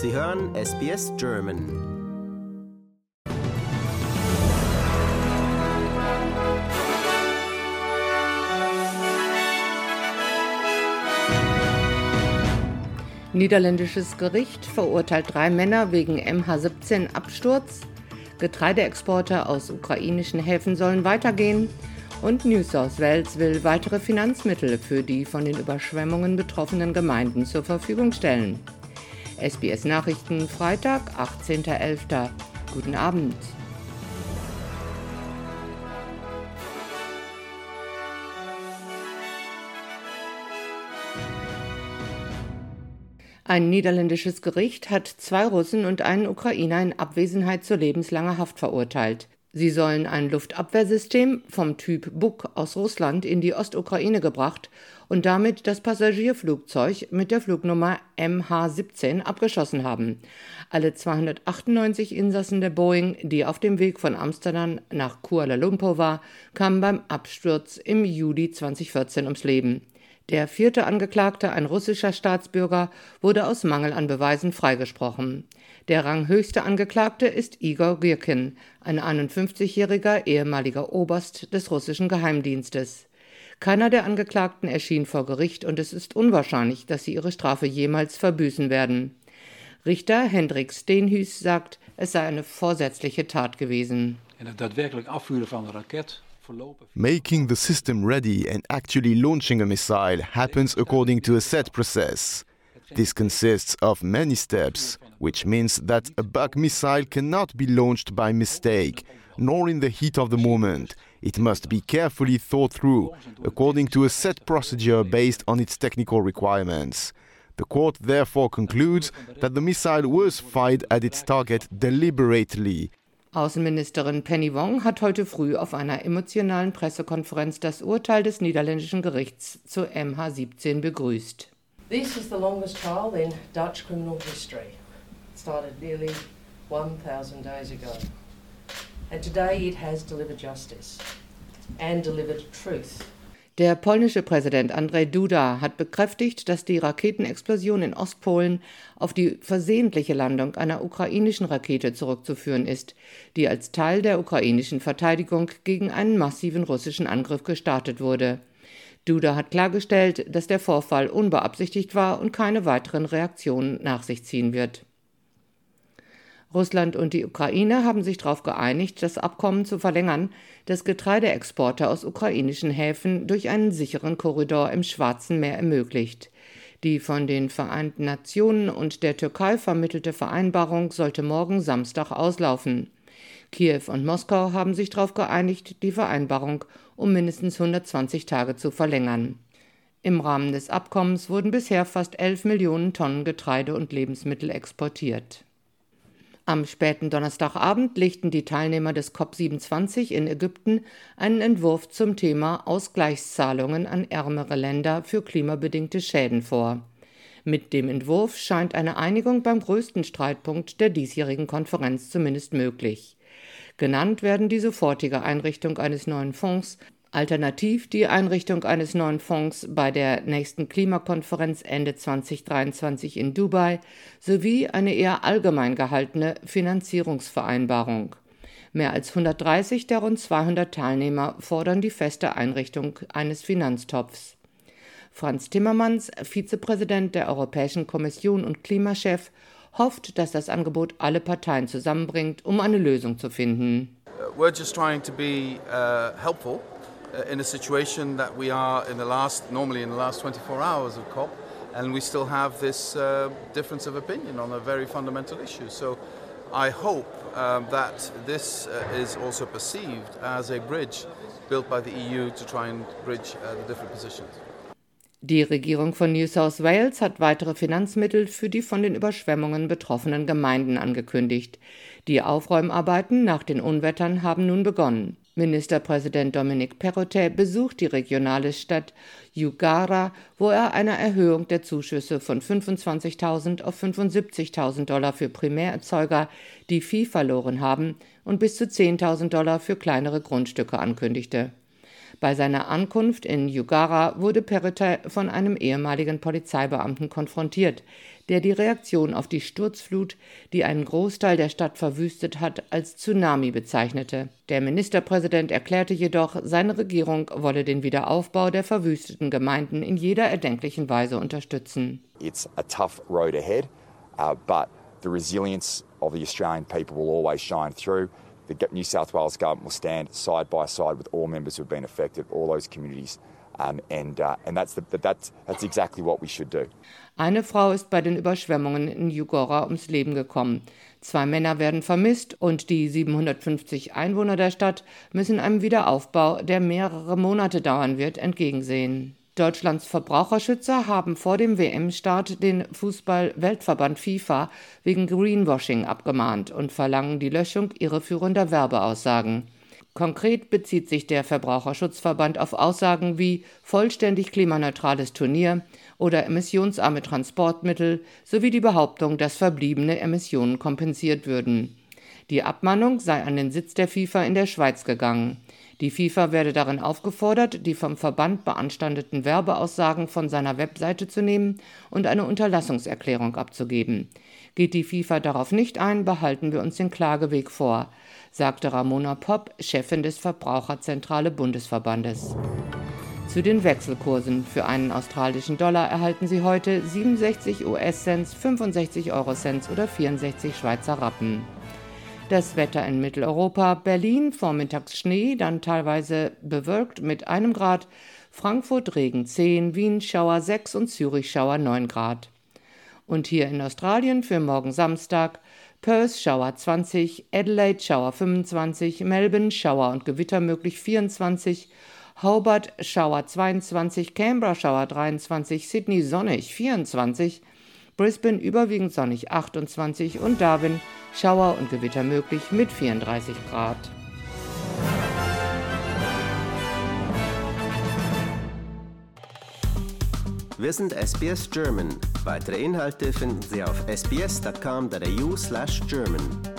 Sie hören SBS German. Niederländisches Gericht verurteilt drei Männer wegen MH17-Absturz. Getreideexporte aus ukrainischen Häfen sollen weitergehen. Und New South Wales will weitere Finanzmittel für die von den Überschwemmungen betroffenen Gemeinden zur Verfügung stellen. SBS Nachrichten Freitag, 18.11. Guten Abend. Ein niederländisches Gericht hat zwei Russen und einen Ukrainer in Abwesenheit zu lebenslanger Haft verurteilt. Sie sollen ein Luftabwehrsystem vom Typ Buk aus Russland in die Ostukraine gebracht und damit das Passagierflugzeug mit der Flugnummer MH17 abgeschossen haben. Alle 298 Insassen der Boeing, die auf dem Weg von Amsterdam nach Kuala Lumpur war, kamen beim Absturz im Juli 2014 ums Leben. Der vierte Angeklagte, ein russischer Staatsbürger, wurde aus Mangel an Beweisen freigesprochen. Der ranghöchste Angeklagte ist Igor Girkin, ein 51-jähriger ehemaliger Oberst des russischen Geheimdienstes. Keiner der Angeklagten erschien vor Gericht und es ist unwahrscheinlich, dass sie ihre Strafe jemals verbüßen werden. Richter Hendrik Steenhuis sagt, es sei eine vorsätzliche Tat gewesen. Making the system ready and actually launching a missile happens according to a set process. This consists of many steps, which means that a bug missile cannot be launched by mistake, nor in the heat of the moment. It must be carefully thought through, according to a set procedure based on its technical requirements. The court therefore concludes that the missile was fired at its target deliberately Außenministerin Penny Wong hat heute früh auf einer emotionalen Pressekonferenz das Urteil des niederländischen Gerichts zu MH17 begrüßt. This is the longest trial in Dutch criminal history. Started nearly 1000 days ago. And today it has delivered justice and delivered truth. Der polnische Präsident Andrzej Duda hat bekräftigt, dass die Raketenexplosion in Ostpolen auf die versehentliche Landung einer ukrainischen Rakete zurückzuführen ist, die als Teil der ukrainischen Verteidigung gegen einen massiven russischen Angriff gestartet wurde. Duda hat klargestellt, dass der Vorfall unbeabsichtigt war und keine weiteren Reaktionen nach sich ziehen wird. Russland und die Ukraine haben sich darauf geeinigt, das Abkommen zu verlängern, das Getreideexporte aus ukrainischen Häfen durch einen sicheren Korridor im Schwarzen Meer ermöglicht. Die von den Vereinten Nationen und der Türkei vermittelte Vereinbarung sollte morgen Samstag auslaufen. Kiew und Moskau haben sich darauf geeinigt, die Vereinbarung um mindestens 120 Tage zu verlängern. Im Rahmen des Abkommens wurden bisher fast 11 Millionen Tonnen Getreide und Lebensmittel exportiert. Am späten Donnerstagabend legten die Teilnehmer des COP27 in Ägypten einen Entwurf zum Thema Ausgleichszahlungen an ärmere Länder für klimabedingte Schäden vor. Mit dem Entwurf scheint eine Einigung beim größten Streitpunkt der diesjährigen Konferenz zumindest möglich. Genannt werden die sofortige Einrichtung eines neuen Fonds Alternativ die Einrichtung eines neuen Fonds bei der nächsten Klimakonferenz Ende 2023 in Dubai sowie eine eher allgemein gehaltene Finanzierungsvereinbarung. Mehr als 130 der rund 200 Teilnehmer fordern die feste Einrichtung eines Finanztopfs. Franz Timmermans, Vizepräsident der Europäischen Kommission und Klimachef, hofft, dass das Angebot alle Parteien zusammenbringt, um eine Lösung zu finden. We're just trying to be uh, helpful. Uh, in a situation that we are in the last, normally in the last 24 hours of COP, and we still have this uh, difference of opinion on a very fundamental issue. So I hope um, that this uh, is also perceived as a bridge built by the EU to try and bridge uh, the different positions. Die Regierung von New South Wales hat weitere Finanzmittel für die von den Überschwemmungen betroffenen Gemeinden angekündigt. Die Aufräumarbeiten nach den Unwettern haben nun begonnen. Ministerpräsident Dominic Perrottet besucht die regionale Stadt Yugara, wo er einer Erhöhung der Zuschüsse von 25.000 auf 75.000 Dollar für Primärerzeuger, die Vieh verloren haben, und bis zu 10.000 Dollar für kleinere Grundstücke ankündigte. Bei seiner Ankunft in Yugara wurde Perrottet von einem ehemaligen Polizeibeamten konfrontiert, der die Reaktion auf die Sturzflut, die einen Großteil der Stadt verwüstet hat, als Tsunami bezeichnete. Der Ministerpräsident erklärte jedoch, seine Regierung wolle den Wiederaufbau der verwüsteten Gemeinden in jeder erdenklichen Weise unterstützen. It's a tough road ahead, uh, but the resilience of the Australian people will always shine through. The New South Wales government will stand side by side with all members who have been affected, all those communities Um, and, uh, and that's, the, that's, that's exactly what we should do. Eine Frau ist bei den Überschwemmungen in Yugora ums Leben gekommen. Zwei Männer werden vermisst und die 750 Einwohner der Stadt müssen einem Wiederaufbau, der mehrere Monate dauern wird, entgegensehen. Deutschlands Verbraucherschützer haben vor dem WM-Start den Fußball-Weltverband FIFA wegen Greenwashing abgemahnt und verlangen die Löschung irreführender Werbeaussagen. Konkret bezieht sich der Verbraucherschutzverband auf Aussagen wie vollständig klimaneutrales Turnier oder emissionsarme Transportmittel sowie die Behauptung, dass verbliebene Emissionen kompensiert würden. Die Abmahnung sei an den Sitz der FIFA in der Schweiz gegangen. Die FIFA werde darin aufgefordert, die vom Verband beanstandeten Werbeaussagen von seiner Webseite zu nehmen und eine Unterlassungserklärung abzugeben. Geht die FIFA darauf nicht ein, behalten wir uns den Klageweg vor sagte Ramona Popp, Chefin des Verbraucherzentrale Bundesverbandes. Zu den Wechselkursen. Für einen australischen Dollar erhalten Sie heute 67 US-Cents, 65 Euro-Cents oder 64 Schweizer Rappen. Das Wetter in Mitteleuropa: Berlin vormittags Schnee, dann teilweise bewölkt mit einem Grad, Frankfurt Regen 10, Wien Schauer 6 und Zürich Schauer 9 Grad. Und hier in Australien für morgen Samstag. Perth Schauer 20, Adelaide Schauer 25, Melbourne Schauer und Gewitter möglich 24, Hobart Schauer 22, Canberra Schauer 23, Sydney sonnig 24, Brisbane überwiegend sonnig 28 und Darwin Schauer und Gewitter möglich mit 34 Grad. Wir sind SBS German. Weitere Inhalte finden Sie auf sbs.com.au/german.